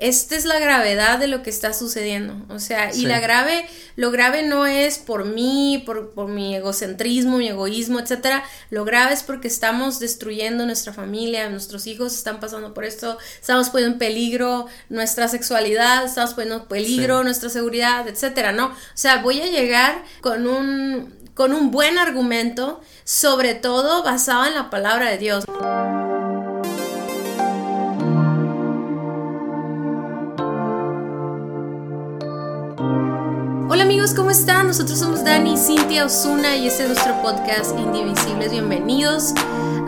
esta es la gravedad de lo que está sucediendo. O sea, y la grave, lo grave no es por mí, por, por, mi egocentrismo, mi egoísmo, etcétera. Lo grave es porque estamos destruyendo nuestra familia, nuestros hijos están pasando por esto, estamos poniendo en peligro nuestra sexualidad, estamos poniendo en peligro nuestra seguridad, etcétera, ¿no? O sea, voy a llegar con un, con un buen argumento, sobre todo basado en la palabra de Dios. ¿Cómo están? Nosotros somos Dani, Cintia Osuna y este es nuestro podcast Indivisibles. Bienvenidos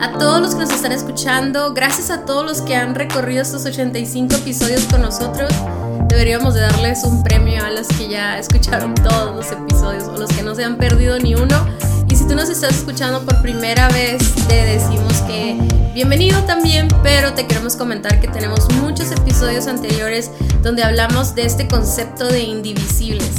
a todos los que nos están escuchando. Gracias a todos los que han recorrido estos 85 episodios con nosotros. Deberíamos de darles un premio a los que ya escucharon todos los episodios o los que no se han perdido ni uno. Y si tú nos estás escuchando por primera vez, te decimos que bienvenido también, pero te queremos comentar que tenemos muchos episodios anteriores donde hablamos de este concepto de indivisibles.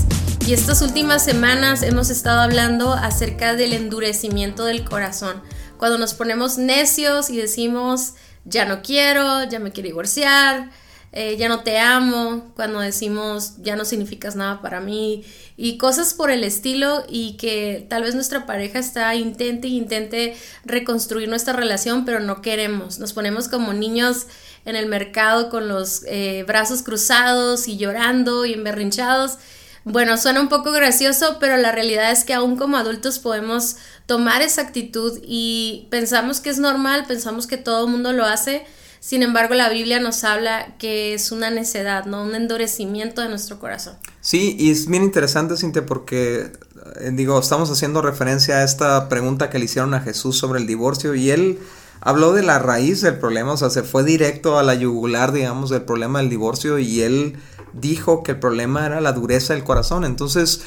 Y estas últimas semanas hemos estado hablando acerca del endurecimiento del corazón. Cuando nos ponemos necios y decimos, ya no quiero, ya me quiero divorciar, eh, ya no te amo, cuando decimos, ya no significas nada para mí, y cosas por el estilo, y que tal vez nuestra pareja está intente intente reconstruir nuestra relación, pero no queremos. Nos ponemos como niños en el mercado con los eh, brazos cruzados y llorando y emberrinchados bueno, suena un poco gracioso, pero la realidad es que aún como adultos podemos tomar esa actitud y pensamos que es normal, pensamos que todo el mundo lo hace. Sin embargo, la Biblia nos habla que es una necedad, ¿no? Un endurecimiento de nuestro corazón. Sí, y es bien interesante, Cintia, porque, eh, digo, estamos haciendo referencia a esta pregunta que le hicieron a Jesús sobre el divorcio y él habló de la raíz del problema, o sea, se fue directo a la yugular, digamos, del problema del divorcio y él dijo que el problema era la dureza del corazón. Entonces,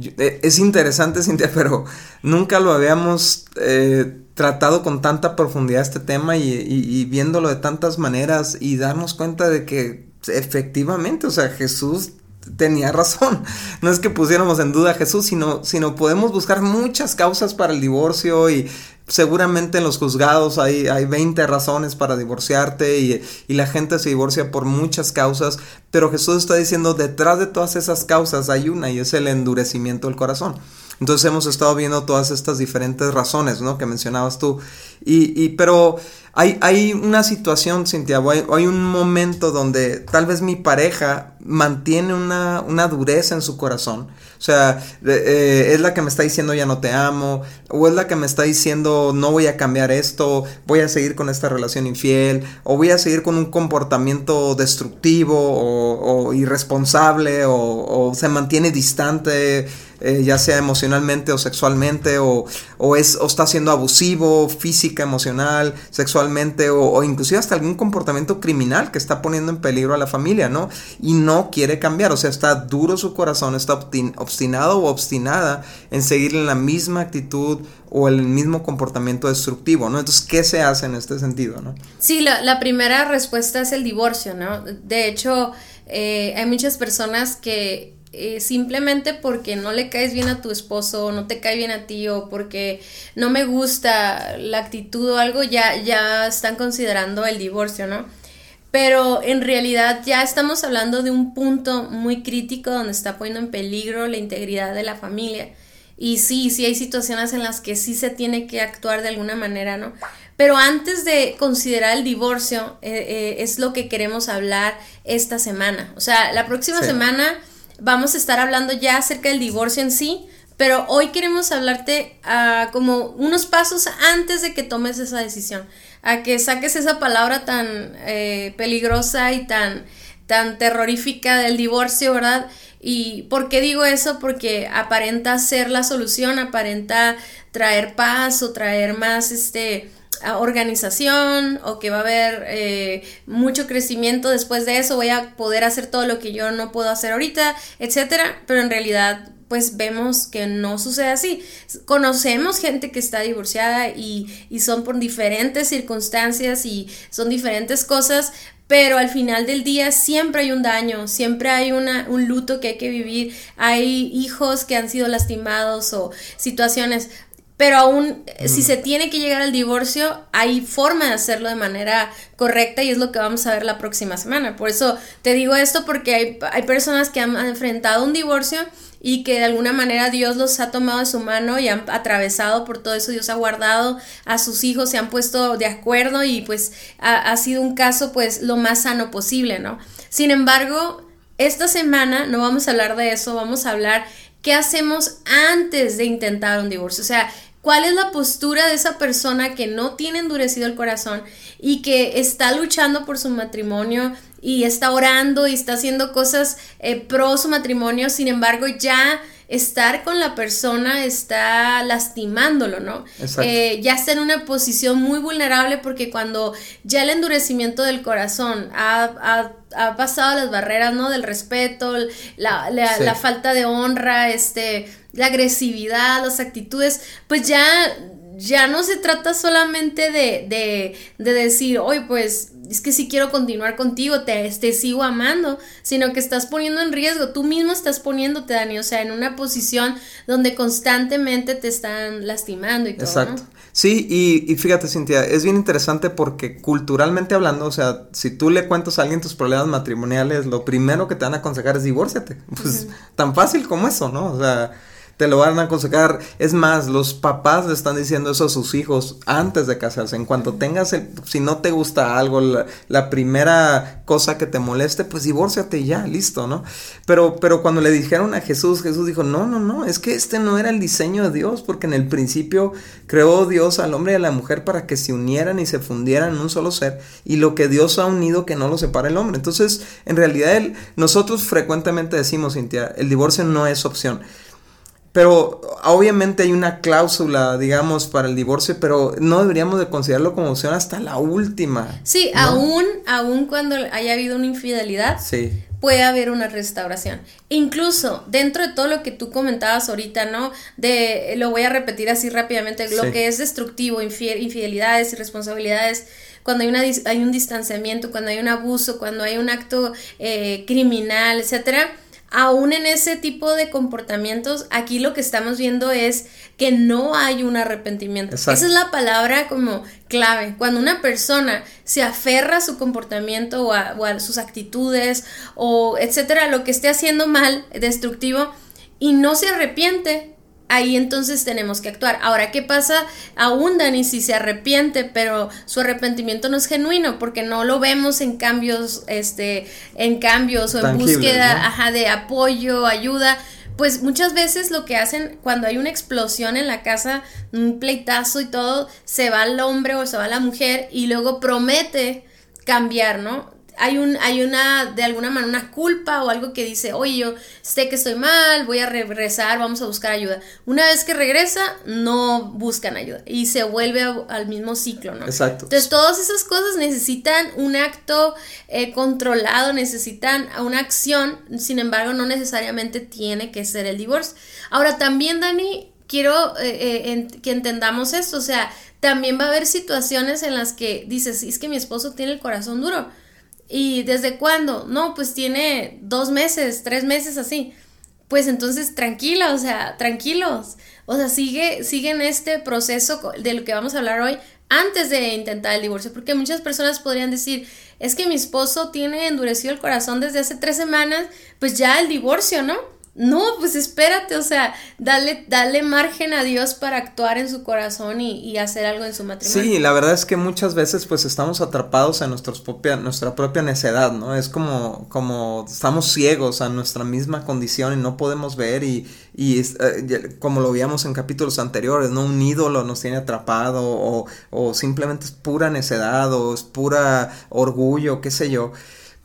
e, es interesante, Cintia, pero nunca lo habíamos eh, tratado con tanta profundidad este tema y, viéndolo de tantas maneras y darnos cuenta de que efectivamente, o sea, Jesús tenía razón. No es que pusiéramos en duda a Jesús, sino, sino podemos buscar muchas causas para el divorcio y seguramente en los juzgados hay, hay 20 razones para divorciarte y, y, la gente se divorcia por muchas causas, pero Jesús está diciendo detrás de todas esas causas hay una y es el endurecimiento del corazón. Entonces hemos estado viendo todas estas diferentes razones, ¿no? Que mencionabas tú. Y, y pero hay, hay una situación, Cintia, hay, hay, un momento donde tal vez mi pareja mantiene una, una dureza en su corazón o sea, eh, es la que me está diciendo ya no te amo, o es la que me está diciendo no voy a cambiar esto, voy a seguir con esta relación infiel, o voy a seguir con un comportamiento destructivo o, irresponsable, o, se mantiene distante, eh, ya sea emocionalmente o sexualmente, o, o, es, o está siendo abusivo, física, emocional, sexualmente, o, o inclusive hasta algún comportamiento criminal que está poniendo en peligro a la familia, ¿no? Y no quiere cambiar, o sea, está duro su corazón, está obstinado o obstinada en seguir en la misma actitud o el mismo comportamiento destructivo, ¿no? Entonces, ¿qué se hace en este sentido, no? Sí, la, primera respuesta es el divorcio, ¿no? De hecho, eh, hay muchas personas que eh, simplemente porque no le caes bien a tu esposo, no te cae bien a ti o porque no me gusta la actitud o algo, ya, ya están considerando el divorcio, ¿no? Pero en realidad ya estamos hablando de un punto muy crítico donde está poniendo en peligro la integridad de la familia. Y sí, sí hay situaciones en las que sí se tiene que actuar de alguna manera, ¿no? Pero antes de considerar el divorcio, eh, eh, es lo que queremos hablar esta semana. O sea, la próxima semana vamos a estar hablando ya acerca del divorcio en sí, pero hoy queremos hablarte uh, como unos pasos antes de que tomes esa decisión a que saques esa palabra tan eh, peligrosa y tan, tan terrorífica del divorcio, ¿verdad? ¿Y por qué digo eso? Porque aparenta ser la solución, aparenta traer paz o traer más este organización o que va a haber eh, mucho crecimiento después de eso, voy a poder hacer todo lo que yo no puedo hacer ahorita, etcétera, pero en realidad pues vemos que no sucede así. Conocemos gente que está divorciada y, son por diferentes circunstancias y son diferentes cosas, pero al final del día siempre hay un daño, siempre hay una, un luto que hay que vivir, hay hijos que han sido lastimados o situaciones. Pero aún si se tiene que llegar al divorcio, hay forma de hacerlo de manera correcta y es lo que vamos a ver la próxima semana. Por eso te digo esto porque hay, hay personas que han enfrentado un divorcio y que de alguna manera Dios los ha tomado de su mano y han atravesado por todo eso, Dios ha guardado a sus hijos, se han puesto de acuerdo y pues ha, ha sido un caso pues lo más sano posible, ¿no? Sin embargo, esta semana no vamos a hablar de eso, vamos a hablar qué hacemos antes de intentar un divorcio, o sea, cuál es la postura de esa persona que no tiene endurecido el corazón y que está luchando por su matrimonio y está orando y está haciendo cosas eh, pro su matrimonio, sin embargo ya estar con la persona está lastimándolo, ¿no? Eh, ya está en una posición muy vulnerable porque cuando ya el endurecimiento del corazón ha, pasado las barreras, ¿no? Del respeto, la, la falta de honra, este, la agresividad, las actitudes, pues ya, ya no se trata solamente de, de, de decir, hoy pues es que si quiero continuar contigo, te, te sigo amando, sino que estás poniendo en riesgo, tú mismo estás poniéndote, Dani, o sea, en una posición donde constantemente te están lastimando y todo. Exacto. Sí, y, y, fíjate, Cintia, es bien interesante porque culturalmente hablando, o sea, si tú le cuentas a alguien tus problemas matrimoniales, lo primero que te van a aconsejar es divórciate. Pues tan fácil como eso, ¿no? O sea, te lo van a aconsejar. Es más, los papás le están diciendo eso a sus hijos antes de casarse. En cuanto tengas el, si no te gusta algo, la, primera cosa que te moleste, pues divórciate ya, listo, ¿no? Pero, pero cuando le dijeron a Jesús, Jesús dijo, no, no, no, es que este no era el diseño de Dios, porque en el principio creó Dios al hombre y a la mujer para que se unieran y se fundieran en un solo ser, y lo que Dios ha unido que no lo separa el hombre. Entonces, en realidad, nosotros frecuentemente decimos, Cintia, el divorcio no es opción. Pero obviamente hay una cláusula, digamos, para el divorcio, pero no deberíamos de considerarlo como opción hasta la última. Sí, aún, aún cuando haya habido una infidelidad, sí. puede haber una restauración. Incluso dentro de todo lo que tú comentabas ahorita, ¿no? De, lo voy a repetir así rápidamente, lo que es destructivo, infidelidades, irresponsabilidades, cuando hay, una, hay un distanciamiento, cuando hay un abuso, cuando hay un acto eh, criminal, etcétera aún en ese tipo de comportamientos, aquí lo que estamos viendo es que no hay un arrepentimiento. Esa es la palabra como clave. Cuando una persona se aferra a su comportamiento o a, sus actitudes o etcétera, lo que esté haciendo mal, destructivo, y no se arrepiente, ahí entonces tenemos que actuar. Ahora, ¿qué pasa aún Dani si se arrepiente, pero su arrepentimiento no es genuino porque no lo vemos en cambios, este, en cambios o en búsqueda de apoyo, ayuda? Pues muchas veces lo que hacen cuando hay una explosión en la casa, un pleitazo y todo, se va el hombre o se va la mujer y luego promete cambiar, ¿no? Hay, un, hay una, de alguna manera, una culpa o algo que dice, oye, yo sé que estoy mal, voy a regresar, vamos a buscar ayuda. Una vez que regresa, no buscan ayuda y se vuelve al mismo ciclo, ¿no? Exacto. Entonces, todas esas cosas necesitan un acto eh, controlado, necesitan una acción, sin embargo, no necesariamente tiene que ser el divorcio. Ahora, también, Dani, quiero eh, eh, que entendamos esto, o sea, también va a haber situaciones en las que dices, es que mi esposo tiene el corazón duro ¿Y desde cuándo? No, pues tiene dos meses, tres meses así. Pues entonces tranquila, o sea, tranquilos. O sea, sigue, sigue en este proceso de lo que vamos a hablar hoy antes de intentar el divorcio. Porque muchas personas podrían decir, es que mi esposo tiene endurecido el corazón desde hace tres semanas, pues ya el divorcio, ¿no? No, pues espérate, o sea, dale, dale margen a Dios para actuar en su corazón y, hacer algo en su matrimonio. Sí, la verdad es que muchas veces pues estamos atrapados en nuestros propia, nuestra propia necedad, ¿no? Es como, como estamos ciegos a nuestra misma condición y no podemos ver y, y eh, como lo veíamos en capítulos anteriores, ¿no? Un ídolo nos tiene atrapado o, o simplemente es pura necedad o es pura orgullo, qué sé yo.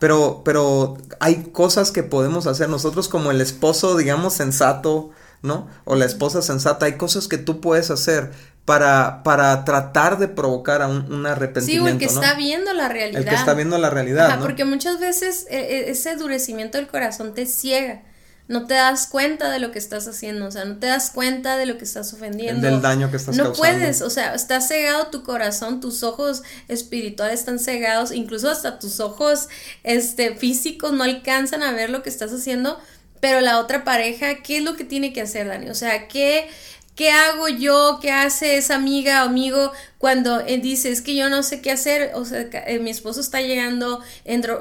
Pero, pero hay cosas que podemos hacer nosotros como el esposo, digamos, sensato, ¿no? O la esposa sensata, hay cosas que tú puedes hacer para, para tratar de provocar a un, arrepentimiento. Sí, el que está viendo la realidad. El que está viendo la realidad. Porque muchas veces e, e, ese endurecimiento del corazón te ciega no te das cuenta de lo que estás haciendo, o sea, no te das cuenta de lo que estás ofendiendo. Del daño que estás no puedes, o sea, está cegado tu corazón, tus ojos espirituales están cegados, incluso hasta tus ojos este, físicos no alcanzan a ver lo que estás haciendo, pero la otra pareja, ¿qué es lo que tiene que hacer, Dani? O sea, ¿qué, ¿Qué hago yo? ¿Qué hace esa amiga o amigo cuando él dice, es que yo no sé qué hacer? O sea, eh, mi esposo está llegando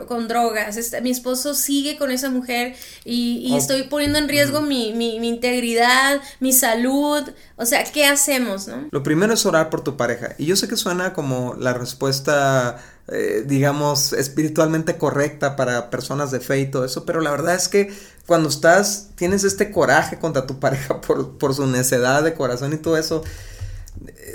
con drogas, mi esposo sigue con esa mujer y, estoy poniendo en riesgo mi, mi, mi, integridad, mi salud. O sea, ¿qué hacemos, no? Lo primero es orar por tu pareja. Y yo sé que suena como la respuesta eh, digamos, espiritualmente correcta para personas de fe y todo eso, pero la verdad es que cuando estás, tienes este coraje contra tu pareja por, por su necedad de corazón y todo eso,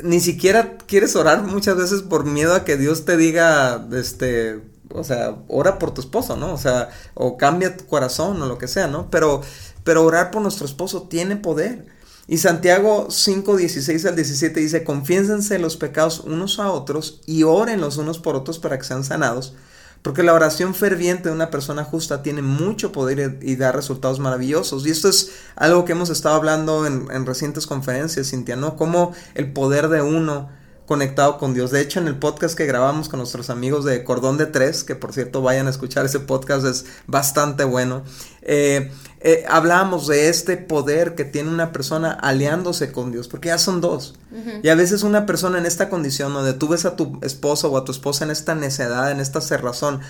ni siquiera quieres orar muchas veces por miedo a que Dios te diga, este, o sea, ora por tu esposo, ¿no? O sea, o cambia tu corazón o lo que sea, ¿no? Pero, pero orar por nuestro esposo tiene poder. Y Santiago 5, 16 al 17 dice, confiénsense los pecados unos a otros y oren los unos por otros para que sean sanados, porque la oración ferviente de una persona justa tiene mucho poder y, da resultados maravillosos. Y esto es algo que hemos estado hablando en, en recientes conferencias, Cintia, ¿no? Cómo el poder de uno conectado con Dios. De hecho, en el podcast que grabamos con nuestros amigos de Cordón de Tres, que por cierto vayan a escuchar ese podcast, es bastante bueno, eh, eh, hablábamos de este poder que tiene una persona aliándose con Dios, porque ya son dos. Y a veces una persona en esta condición, donde tú ves a tu esposo o a tu esposa en esta necedad, en esta cerrazón,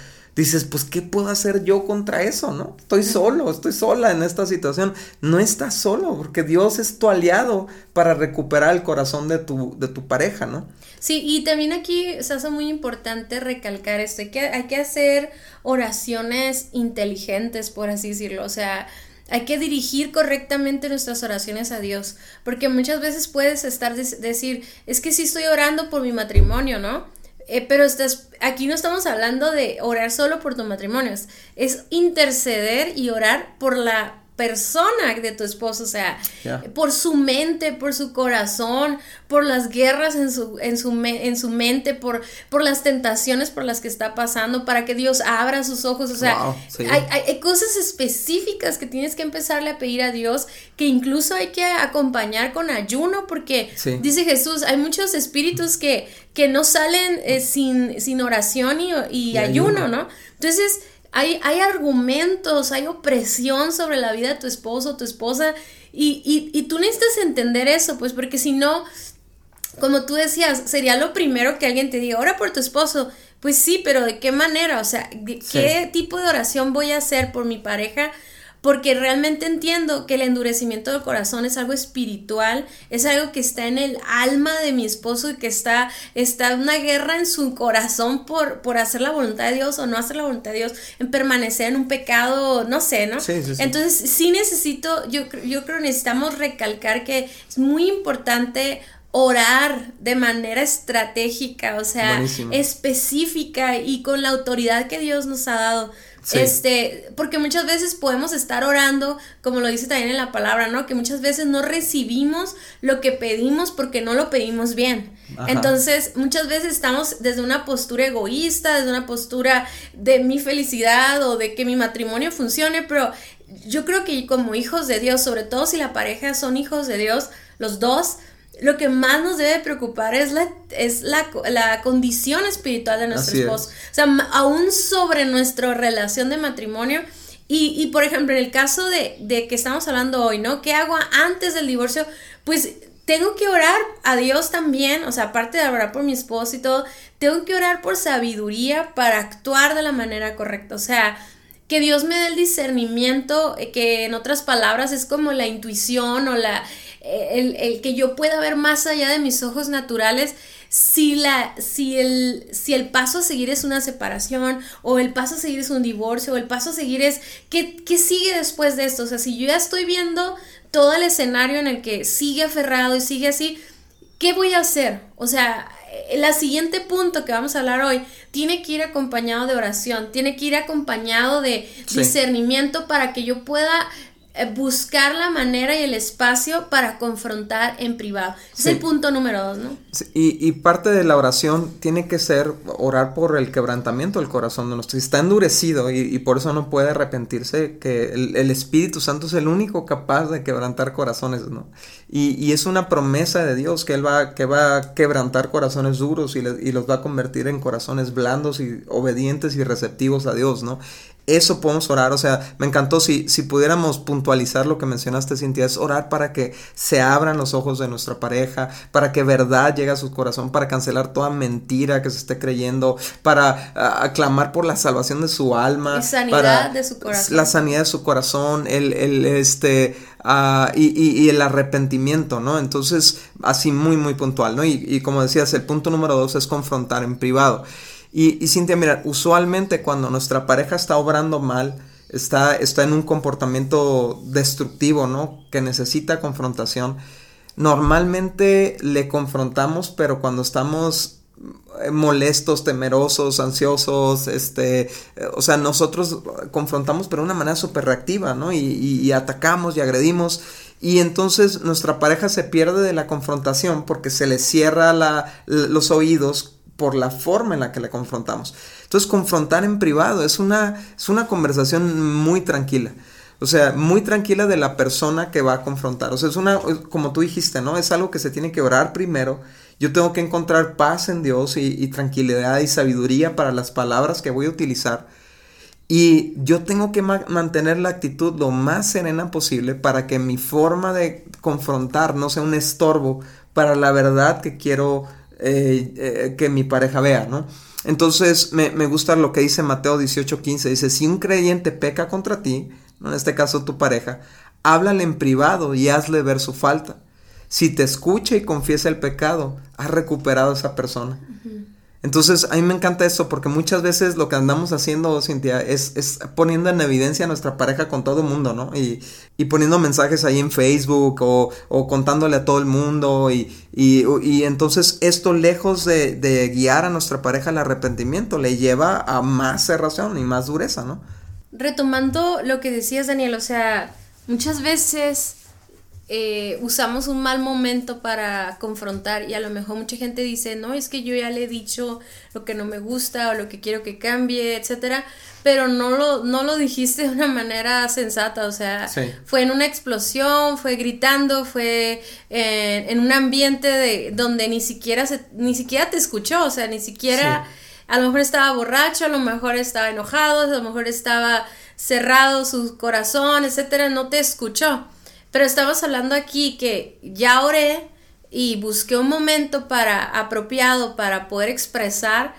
dices, pues, ¿qué puedo hacer yo contra eso, no? Estoy solo, estoy sola en esta situación. No estás solo, porque Dios es tu aliado para recuperar el corazón de tu, de tu pareja, ¿no? Sí, y también aquí se hace muy importante recalcar esto, hay que, hay que hacer oraciones inteligentes, por así decirlo, o sea, hay que dirigir correctamente nuestras oraciones a Dios, porque muchas veces puedes estar decir, es que sí estoy orando por mi matrimonio, ¿no? Eh, pero estás, aquí no estamos hablando de orar solo por tu matrimonio, es interceder y orar por la persona de tu esposo, o sea, por su mente, por su corazón, por las guerras en su, en su, en su mente, por, por las tentaciones por las que está pasando, para que Dios abra sus ojos, o sea, hay, hay, cosas específicas que tienes que empezarle a pedir a Dios, que incluso hay que acompañar con ayuno, porque dice Jesús, hay muchos espíritus que, que no salen eh, sin, sin oración y, y, ayuno, ¿no? Entonces, hay, hay argumentos, hay opresión sobre la vida de tu esposo o tu esposa y, y, y tú necesitas entender eso, pues porque si no, como tú decías, sería lo primero que alguien te diga, ora por tu esposo. Pues sí, pero ¿de qué manera? O sea, ¿qué tipo de oración voy a hacer por mi pareja? Porque realmente entiendo que el endurecimiento del corazón es algo espiritual, es algo que está en el alma de mi esposo y que está, está una guerra en su corazón por, por hacer la voluntad de Dios o no hacer la voluntad de Dios, en permanecer en un pecado, no sé, ¿no? Sí, sí, sí. Entonces sí necesito, yo, yo creo que necesitamos recalcar que es muy importante orar de manera estratégica, o sea, específica y con la autoridad que Dios nos ha dado. Este, porque muchas veces podemos estar orando, como lo dice también en la palabra, ¿no? Que muchas veces no recibimos lo que pedimos porque no lo pedimos bien. Entonces, muchas veces estamos desde una postura egoísta, desde una postura de mi felicidad o de que mi matrimonio funcione, pero yo creo que como hijos de Dios, sobre todo si la pareja son hijos de Dios, los dos, lo que más nos debe preocupar es la, es la, la condición espiritual de nuestro esposo. O sea, aún sobre nuestra relación de matrimonio. Y, y por ejemplo, en el caso de, de, que estamos hablando hoy, ¿no? ¿Qué hago antes del divorcio? Pues tengo que orar a Dios también, o sea, aparte de orar por mi esposo y todo, tengo que orar por sabiduría para actuar de la manera correcta. O sea, que Dios me dé el discernimiento, eh, que en otras palabras es como la intuición o la el, que yo pueda ver más allá de mis ojos naturales si, la, si, el, si el paso a seguir es una separación o el paso a seguir es un divorcio o el paso a seguir es ¿qué, qué sigue después de esto? O sea, si yo ya estoy viendo todo el escenario en el que sigue aferrado y sigue así, ¿qué voy a hacer? O sea, el siguiente punto que vamos a hablar hoy tiene que ir acompañado de oración, tiene que ir acompañado de discernimiento para que yo pueda buscar la manera y el espacio para confrontar en privado. Es el punto número dos, ¿no? y, parte de la oración tiene que ser orar por el quebrantamiento del corazón de nuestro. Está endurecido y, por eso no puede arrepentirse, que el, Espíritu Santo es el único capaz de quebrantar corazones, ¿no? Y, es una promesa de Dios que Él va, que va a quebrantar corazones duros y, y los va a convertir en corazones blandos y obedientes y receptivos a Dios, ¿no? Eso podemos orar. O sea, me encantó si, si pudiéramos puntualizar lo que mencionaste, Cintia, es orar para que se abran los ojos de nuestra pareja, para que verdad llegue a su corazón, para cancelar toda mentira que se esté creyendo, para aclamar por la salvación de su alma. Y sanidad de su corazón. La sanidad de su corazón, el, el este, uh, y, y, el arrepentimiento, ¿no? Entonces, así muy, muy puntual, ¿no? Y, y como decías, el punto número dos es confrontar en privado. Y, y Cintia, mira, usualmente cuando nuestra pareja está obrando mal, está, está en un comportamiento destructivo, ¿no? Que necesita confrontación. Normalmente le confrontamos, pero cuando estamos eh, molestos, temerosos, ansiosos, este, eh, o sea, nosotros confrontamos pero de una manera súper reactiva, ¿no? Y, y, atacamos y agredimos y entonces nuestra pareja se pierde de la confrontación porque se le cierra la, los oídos por la forma en la que le confrontamos. Entonces, confrontar en privado es una, es una conversación muy tranquila. O sea, muy tranquila de la persona que va a confrontar. O sea, es una, como tú dijiste, ¿no? Es algo que se tiene que orar primero. Yo tengo que encontrar paz en Dios y, tranquilidad y sabiduría para las palabras que voy a utilizar. Y yo tengo que ma mantener la actitud lo más serena posible para que mi forma de confrontar no sea un estorbo para la verdad que quiero eh, eh, que mi pareja vea, ¿no? Entonces me, gusta lo que dice Mateo 18:15, dice, si un creyente peca contra ti, en este caso tu pareja, háblale en privado y hazle ver su falta. Si te escucha y confiesa el pecado, has recuperado a esa persona. Entonces, a mí me encanta eso porque muchas veces lo que andamos haciendo, Cintia, es, es poniendo en evidencia a nuestra pareja con todo el mundo, ¿no? Y, y poniendo mensajes ahí en Facebook o, o contándole a todo el mundo. Y, y, y entonces esto, lejos de, de, guiar a nuestra pareja al arrepentimiento, le lleva a más cerración y más dureza, ¿no? Retomando lo que decías, Daniel, o sea, muchas veces eh, usamos un mal momento para confrontar y a lo mejor mucha gente dice, no, es que yo ya le he dicho lo que no me gusta o lo que quiero que cambie, etcétera, pero no lo, no lo dijiste de una manera sensata, o sea, sí. fue en una explosión, fue gritando, fue eh, en un ambiente de, donde ni siquiera, se, ni siquiera te escuchó, o sea, ni siquiera, sí. a lo mejor estaba borracho, a lo mejor estaba enojado, a lo mejor estaba cerrado su corazón, etcétera, no te escuchó. Pero estamos hablando aquí que ya oré y busqué un momento para apropiado para poder expresar.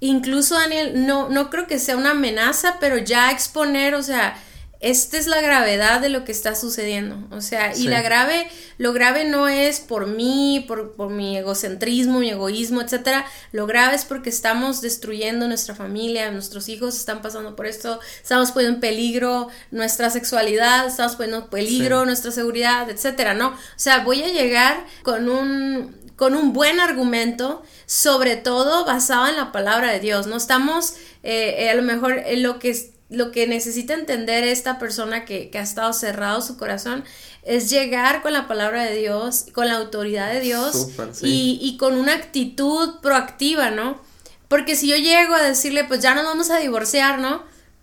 Incluso Daniel, no, no creo que sea una amenaza, pero ya exponer, o sea, esta es la gravedad de lo que está sucediendo. O sea, sí. y la grave, lo grave no es por mí, por, por, mi egocentrismo, mi egoísmo, etcétera. Lo grave es porque estamos destruyendo nuestra familia, nuestros hijos están pasando por esto, estamos poniendo en peligro nuestra sexualidad, estamos poniendo en peligro sí. nuestra seguridad, etcétera, ¿no? O sea, voy a llegar con un con un buen argumento, sobre todo basado en la palabra de Dios. No estamos, eh, a lo mejor, en lo que lo que necesita entender esta persona que, que, ha estado cerrado su corazón es llegar con la palabra de Dios, con la autoridad de Dios Super, sí. y, y, con una actitud proactiva, ¿no? Porque si yo llego a decirle, pues ya nos vamos a divorciar, ¿no?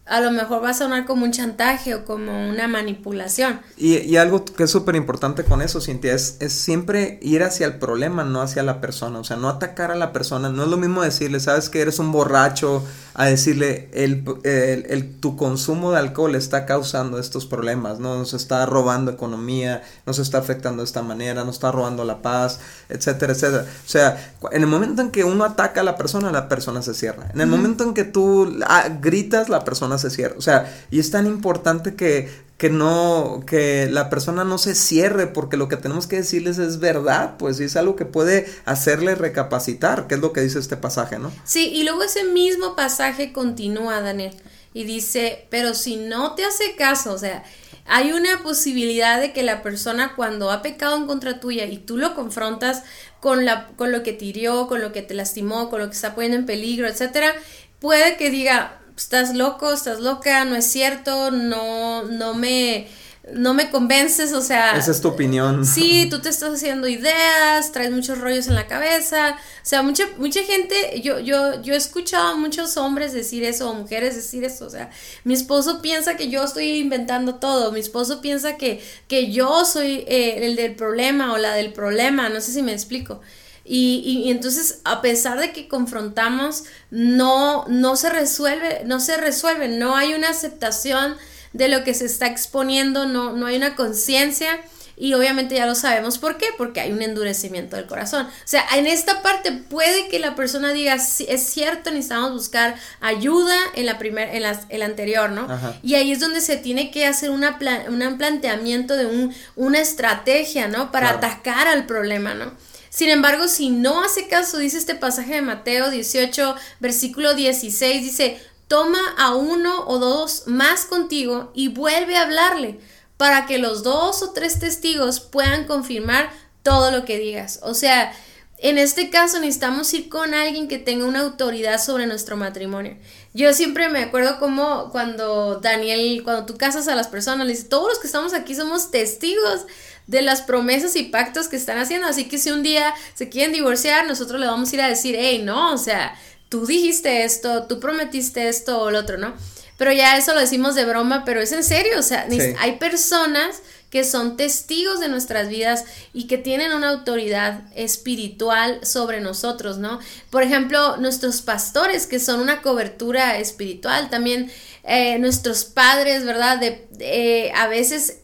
A lo mejor va a sonar como un chantaje o como una manipulación. Y, y algo que es súper importante con eso, Cintia, es, es, siempre ir hacia el problema, no hacia la persona. O sea, no atacar a la persona. No es lo mismo decirle, sabes que eres un borracho, a decirle, el, el, el, tu consumo de alcohol está causando estos problemas, ¿no? Nos está robando economía, nos está afectando de esta manera, nos está robando la paz, etcétera, etcétera. O sea, en el momento en que uno ataca a la persona, la persona se cierra. En el uh -huh. momento en que tú ah, gritas, la persona se cierra. O sea, y es tan importante que, que no, que la persona no se cierre, porque lo que tenemos que decirles es verdad, pues, y es algo que puede hacerle recapacitar, que es lo que dice este pasaje, ¿no? Sí, y luego ese mismo pasaje continúa, Daniel, y dice, pero si no te hace caso, o sea, hay una posibilidad de que la persona cuando ha pecado en contra tuya y tú lo confrontas con, la, con lo que te hirió, con lo que te lastimó, con lo que está poniendo en peligro, etcétera, puede que diga, estás loco, estás loca, no es cierto, no, no me, no me convences, o sea... Esa es tu opinión. Sí, tú te estás haciendo ideas, traes muchos rollos en la cabeza, o sea, mucha, mucha gente, yo, yo, yo he escuchado a muchos hombres decir eso, o mujeres decir eso, o sea, mi esposo piensa que yo estoy inventando todo, mi esposo piensa que, que yo soy eh, el del problema o la del problema, no sé si me explico. Y, y, entonces, a pesar de que confrontamos, no, no se resuelve, no se resuelve, no hay una aceptación de lo que se está exponiendo, no, no hay una conciencia y obviamente ya lo sabemos por qué, porque hay un endurecimiento del corazón. O sea, en esta parte puede que la persona diga, es cierto, necesitamos buscar ayuda en la primera, en la, el anterior, ¿no? Y ahí es donde se tiene que hacer una un planteamiento de un, una estrategia, ¿no? Para atacar al problema, ¿no? Sin embargo, si no hace caso, dice este pasaje de Mateo 18, versículo 16, dice, toma a uno o dos más contigo y vuelve a hablarle para que los dos o tres testigos puedan confirmar todo lo que digas. O sea, en este caso necesitamos ir con alguien que tenga una autoridad sobre nuestro matrimonio. Yo siempre me acuerdo como cuando Daniel, cuando tú casas a las personas, le dice, todos los que estamos aquí somos testigos de las promesas y pactos que están haciendo. Así que si un día se quieren divorciar, nosotros le vamos a ir a decir, hey, no, o sea, tú dijiste esto, tú prometiste esto o lo otro, ¿no? Pero ya eso lo decimos de broma, pero es en serio, o sea, hay personas que son testigos de nuestras vidas y que tienen una autoridad espiritual sobre nosotros, ¿no? Por ejemplo, nuestros pastores, que son una cobertura espiritual, también eh, nuestros padres, ¿verdad? De, a veces,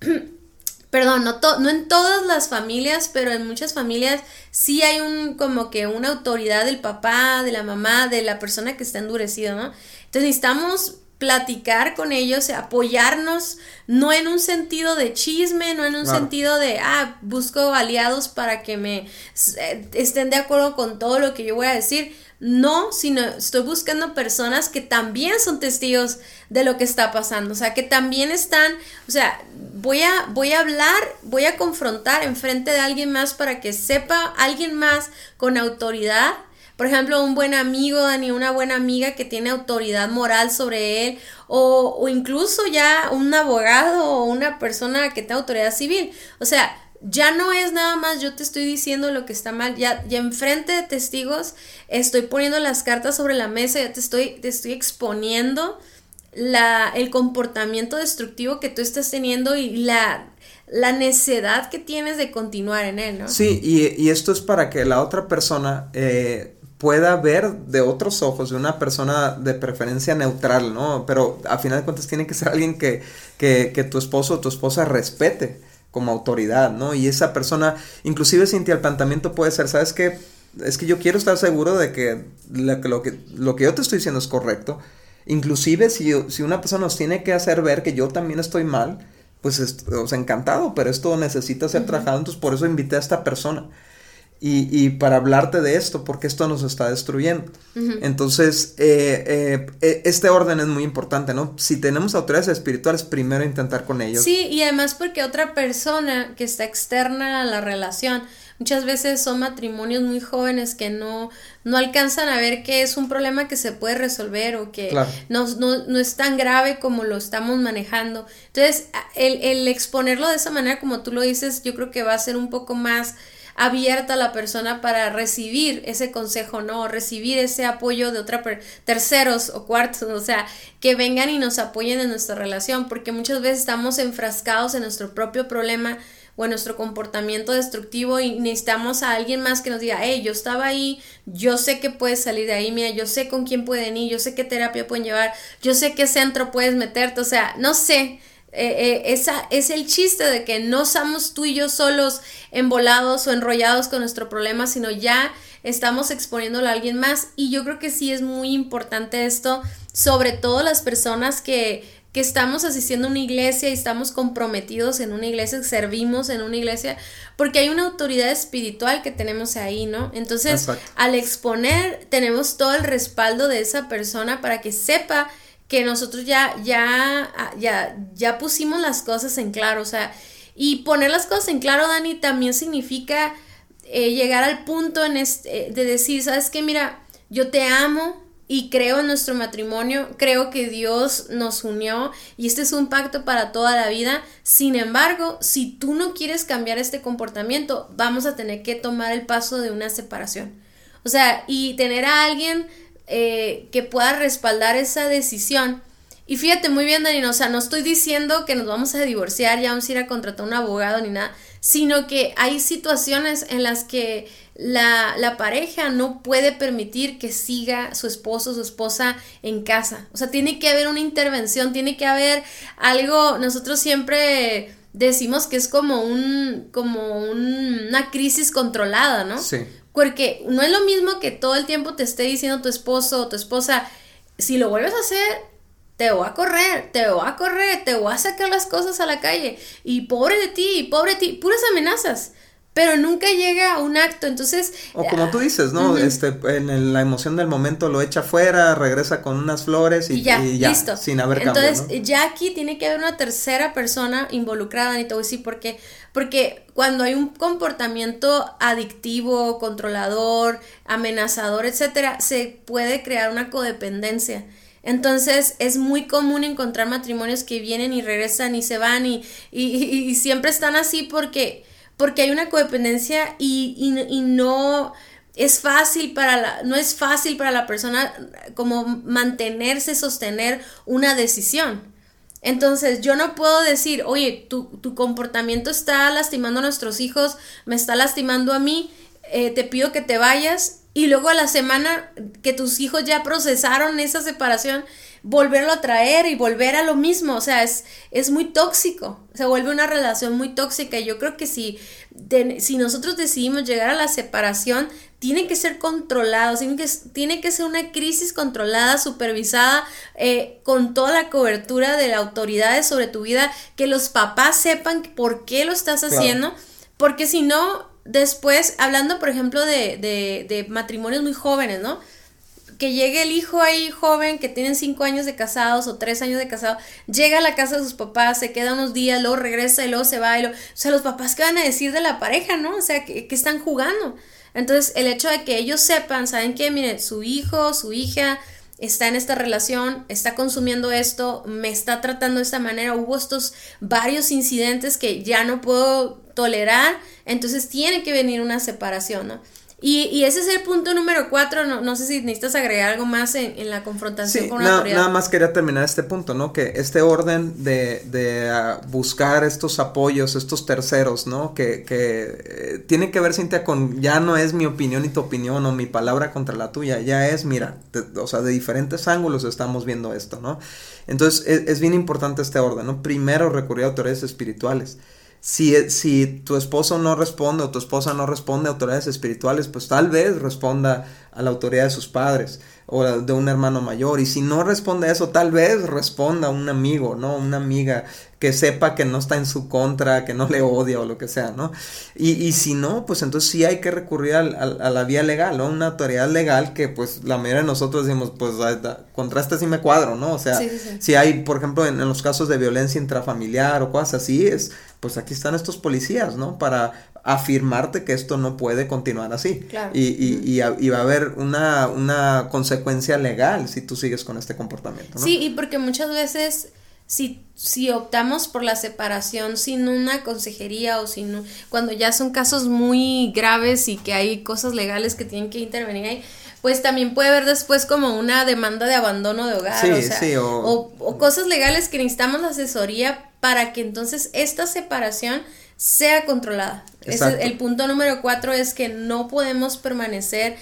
perdón, no, no en todas las familias, pero en muchas familias sí hay un, como que una autoridad del papá, de la mamá, de la persona que está endurecido, ¿no? Entonces necesitamos platicar con ellos, apoyarnos, no en un sentido de chisme, no en un sentido de, ah, busco aliados para que me eh, estén de acuerdo con todo lo que yo voy a decir. No, sino estoy buscando personas que también son testigos de lo que está pasando, o sea, que también están, o sea, voy a, voy a hablar, voy a confrontar en frente de alguien más para que sepa alguien más con autoridad por ejemplo, un buen amigo, Dani, una buena amiga que tiene autoridad moral sobre él, o, o incluso ya un abogado o una persona que tenga autoridad civil. O sea, ya no es nada más yo te estoy diciendo lo que está mal, ya, ya enfrente de testigos estoy poniendo las cartas sobre la mesa, ya te estoy, te estoy exponiendo la, el comportamiento destructivo que tú estás teniendo y la, la necedad que tienes de continuar en él, ¿no? Sí, y, y esto es para que la otra persona eh, pueda ver de otros ojos, de una persona de preferencia neutral, ¿no? Pero a final de cuentas tiene que ser alguien que, que, que tu esposo o tu esposa respete como autoridad, ¿no? Y esa persona, inclusive sin ti el planteamiento puede ser, ¿sabes qué? Es que yo quiero estar seguro de que lo, que lo que yo te estoy diciendo es correcto. Inclusive si, si una persona nos tiene que hacer ver que yo también estoy mal, pues, o sea, encantado, pero esto necesita ser trabajado, entonces por eso invité a esta persona y, y, para hablarte de esto, porque esto nos está destruyendo. Entonces, eh, eh, eh, este orden es muy importante, ¿no? Si tenemos autoridades espirituales, primero intentar con ellos. Sí, y además porque otra persona que está externa a la relación, muchas veces son matrimonios muy jóvenes que no, no alcanzan a ver que es un problema que se puede resolver o que no, no, no, es tan grave como lo estamos manejando. Entonces, el, el exponerlo de esa manera, como tú lo dices, yo creo que va a ser un poco más abierta la persona para recibir ese consejo, ¿no? Recibir ese apoyo de otra terceros o cuartos, o sea, que vengan y nos apoyen en nuestra relación, porque muchas veces estamos enfrascados en nuestro propio problema o en nuestro comportamiento destructivo y necesitamos a alguien más que nos diga, hey, yo estaba ahí, yo sé que puedes salir de ahí, mira, yo sé con quién pueden ir, yo sé qué terapia pueden llevar, yo sé qué centro puedes meterte, o sea, no sé, eh, eh, esa es el chiste de que no somos tú y yo solos embolados o enrollados con nuestro problema, sino ya estamos exponiéndolo a alguien más. Y yo creo que sí es muy importante esto, sobre todo las personas que, que estamos asistiendo a una iglesia y estamos comprometidos en una iglesia, servimos en una iglesia, porque hay una autoridad espiritual que tenemos ahí, ¿no? Entonces, al exponer, tenemos todo el respaldo de esa persona para que sepa que nosotros ya, ya, ah, ya, ya pusimos las cosas en claro, o sea, y poner las cosas en claro, Dani, también significa eh, llegar al punto este, de decir, sabes qué, mira, yo te amo y creo en nuestro matrimonio, creo que Dios nos unió y este es un pacto para toda la vida. Sin embargo, si tú no quieres cambiar este comportamiento, vamos a tener que tomar el paso de una separación. O sea, y tener a alguien eh, que pueda respaldar esa decisión. Y fíjate muy bien, Dani, o sea, no estoy diciendo que nos vamos a divorciar, ya vamos a ir a contratar un abogado ni nada, sino que hay situaciones en las que la, la, pareja no puede permitir que siga su esposo o su esposa en casa. O sea, tiene que haber una intervención, tiene que haber algo, nosotros siempre decimos que es como un, como una crisis controlada, ¿no? Sí. Porque no es lo mismo que todo el tiempo te esté diciendo tu esposo o tu esposa, si lo vuelves a hacer, te voy a correr, te voy a correr, te voy a sacar las cosas a la calle. Y pobre de ti, pobre de ti, puras amenazas pero nunca llega a un acto, entonces... O como tú dices, ¿no? Este, en la emoción del momento lo echa fuera, regresa con unas flores y, ya, listo. sin haber Entonces, ya aquí tiene que haber una tercera persona involucrada, y te voy a decir por qué. Porque cuando hay un comportamiento adictivo, controlador, amenazador, etcétera, se puede crear una codependencia. Entonces es muy común encontrar matrimonios que vienen y regresan y se van y, y, y siempre están así porque porque hay una codependencia y, y, no es fácil para la, no es fácil para la persona como mantenerse, sostener una decisión. Entonces, yo no puedo decir, oye, tu, tu comportamiento está lastimando a nuestros hijos, me está lastimando a mí, eh, te pido que te vayas y luego a la semana que tus hijos ya procesaron esa separación, volverlo a traer y volver a lo mismo, o sea, es, es muy tóxico, se vuelve una relación muy tóxica y yo creo que si, si nosotros decidimos llegar a la separación, tiene que ser controlado, tiene que, tiene que ser una crisis controlada, supervisada, eh, con toda la cobertura de las autoridades sobre tu vida, que los papás sepan por qué lo estás haciendo, porque si no, después, hablando por ejemplo de, de, de matrimonios muy jóvenes, ¿no? Que llegue el hijo ahí joven, que tienen cinco años de casados o tres años de casado, llega a la casa de sus papás, se queda unos días, luego regresa y luego se va. Y o sea, los papás, ¿qué van a decir de la pareja, no? O sea, que, están jugando. Entonces, el hecho de que ellos sepan, ¿saben qué? Miren, su hijo, su hija está en esta relación, está consumiendo esto, me está tratando de esta manera, hubo estos varios incidentes que ya no puedo tolerar, entonces tiene que venir una separación, ¿no? Y, y, ese es el punto número cuatro, no, no sé si necesitas agregar algo más en, en la confrontación con la autoridad. Nada más quería terminar este punto, ¿no? Que este orden de, de uh, buscar estos apoyos, estos terceros, ¿no? Que, que eh, tiene que ver, Cintia, con ya no es mi opinión y tu opinión o mi palabra contra la tuya, ya es, mira, o sea, de diferentes ángulos estamos viendo esto, ¿no? Entonces, es, es bien importante este orden, ¿no? Primero recurrir a autoridades espirituales si, si tu esposo no responde o tu esposa no responde a autoridades espirituales, pues tal vez responda a la autoridad de sus padres o de un hermano mayor. Y si no responde a eso, tal vez responda a un amigo, ¿no? Una amiga que sepa que no está en su contra, que no le odia o lo que sea, ¿no? Y, y si no, pues entonces sí hay que recurrir a, la vía legal, ¿no? Una autoridad legal que pues la mayoría de nosotros decimos, pues contra este sí me cuadro, ¿no? O sea, si hay, por ejemplo, en, los casos de violencia intrafamiliar o cosas así, es, pues aquí están estos policías, ¿no? Para afirmarte que esto no puede continuar así. Claro. Y, y, y, y, va a haber una, una consecuencia legal si tú sigues con este comportamiento. ¿no? Sí, y porque muchas veces si, si optamos por la separación sin una consejería o sin cuando ya son casos muy graves y que hay cosas legales que tienen que intervenir ahí, pues también puede haber después como una demanda de abandono de hogar o, sea, o, o, cosas legales que necesitamos asesoría para que entonces esta separación sea controlada. Ese, el punto número cuatro es que no podemos permanecer,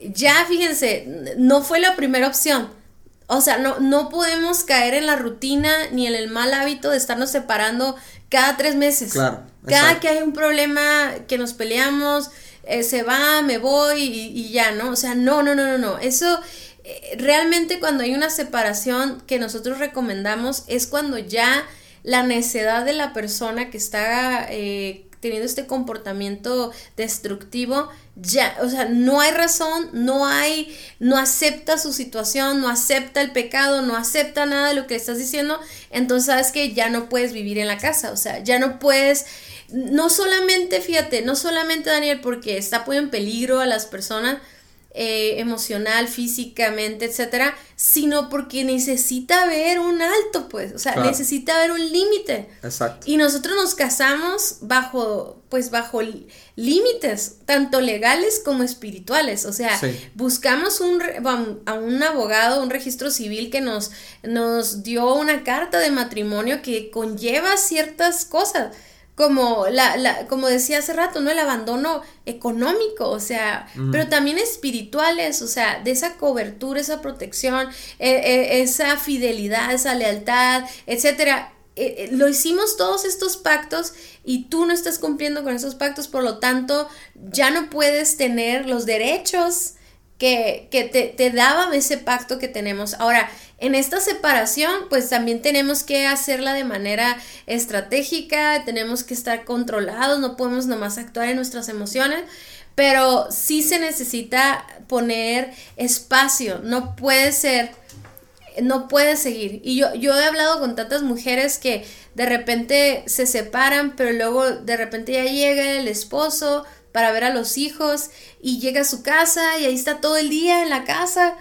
ya fíjense, no fue la primera opción o sea, no, no podemos caer en la rutina ni en el mal hábito de estarnos separando cada tres meses. Claro. Cada que hay un problema, que nos peleamos, eh, se va, me voy y, ya, ¿no? O sea, no, no, no, no, no. Eso eh, realmente cuando hay una separación que nosotros recomendamos es cuando ya la necedad de la persona que está eh, teniendo este comportamiento destructivo, ya, o sea, no hay razón, no hay, no acepta su situación, no acepta el pecado, no acepta nada de lo que estás diciendo, entonces sabes que ya no puedes vivir en la casa, o sea, ya no puedes, no solamente, fíjate, no solamente Daniel, porque está poniendo en peligro a las personas, eh, emocional, físicamente, etcétera, sino porque necesita ver un alto, pues, o sea, necesita ver un límite. Exacto. Y nosotros nos casamos bajo, pues, bajo límites, tanto legales como espirituales, o sea, buscamos un, a un abogado, un registro civil que nos, nos dio una carta de matrimonio que conlleva ciertas cosas como la, la, como decía hace rato, ¿no? El abandono económico, o sea, pero también espirituales, o sea, de esa cobertura, esa protección, e, e, esa fidelidad, esa lealtad, etcétera. E, lo hicimos todos estos pactos y tú no estás cumpliendo con esos pactos, por lo tanto, ya no puedes tener los derechos que, que te, te daba ese pacto que tenemos. Ahora, en esta separación, pues también tenemos que hacerla de manera estratégica, tenemos que estar controlados, no podemos nomás actuar en nuestras emociones, pero sí se necesita poner espacio, no puede ser, no puede seguir. Y yo, yo he hablado con tantas mujeres que de repente se separan, pero luego de repente ya llega el esposo para ver a los hijos y llega a su casa y ahí está todo el día en la casa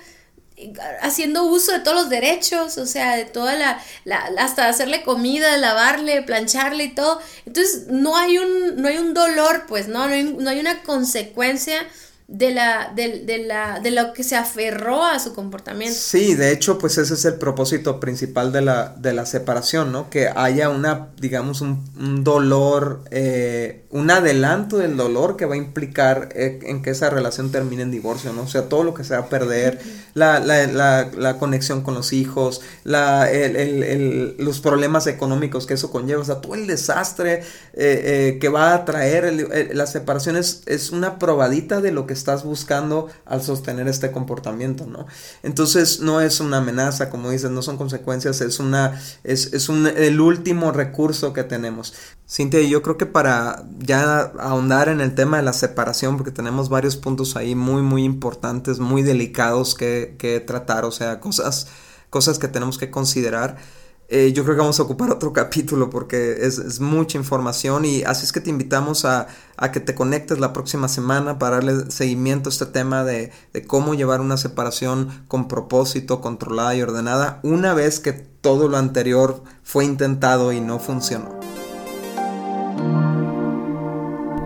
haciendo uso de todos los derechos, o sea, de toda la, la, hasta hacerle comida, lavarle, plancharle y todo. Entonces, no hay un, no hay un dolor, pues, ¿no? No hay, no hay una consecuencia de la, de, de, la, de lo que se aferró a su comportamiento. Sí, de hecho, pues ese es el propósito principal de la, de la separación, ¿no? Que haya una, digamos, un, un dolor, eh, un adelanto del dolor que va a implicar eh, en que esa relación termine en divorcio, ¿no? O sea, todo lo que se va a perder, la, la, la, la conexión con los hijos, la, el, el, el, los problemas económicos que eso conlleva, o sea, todo el desastre eh, que va a traer la separación es, es una probadita de lo que estás buscando al sostener este comportamiento, ¿no? Entonces no es una amenaza, como dices, no son consecuencias, es una, es, es un, el último recurso que tenemos. Cintia, yo creo que para ya ahondar en el tema de la separación, porque tenemos varios puntos ahí muy, muy importantes, muy delicados que, que tratar, o sea, cosas, cosas que tenemos que considerar. Eh, yo creo que vamos a ocupar otro capítulo porque es, mucha información y así es que te invitamos a, que te conectes la próxima semana para darle seguimiento a este tema de, cómo llevar una separación con propósito, controlada y ordenada una vez que todo lo anterior fue intentado y no funcionó.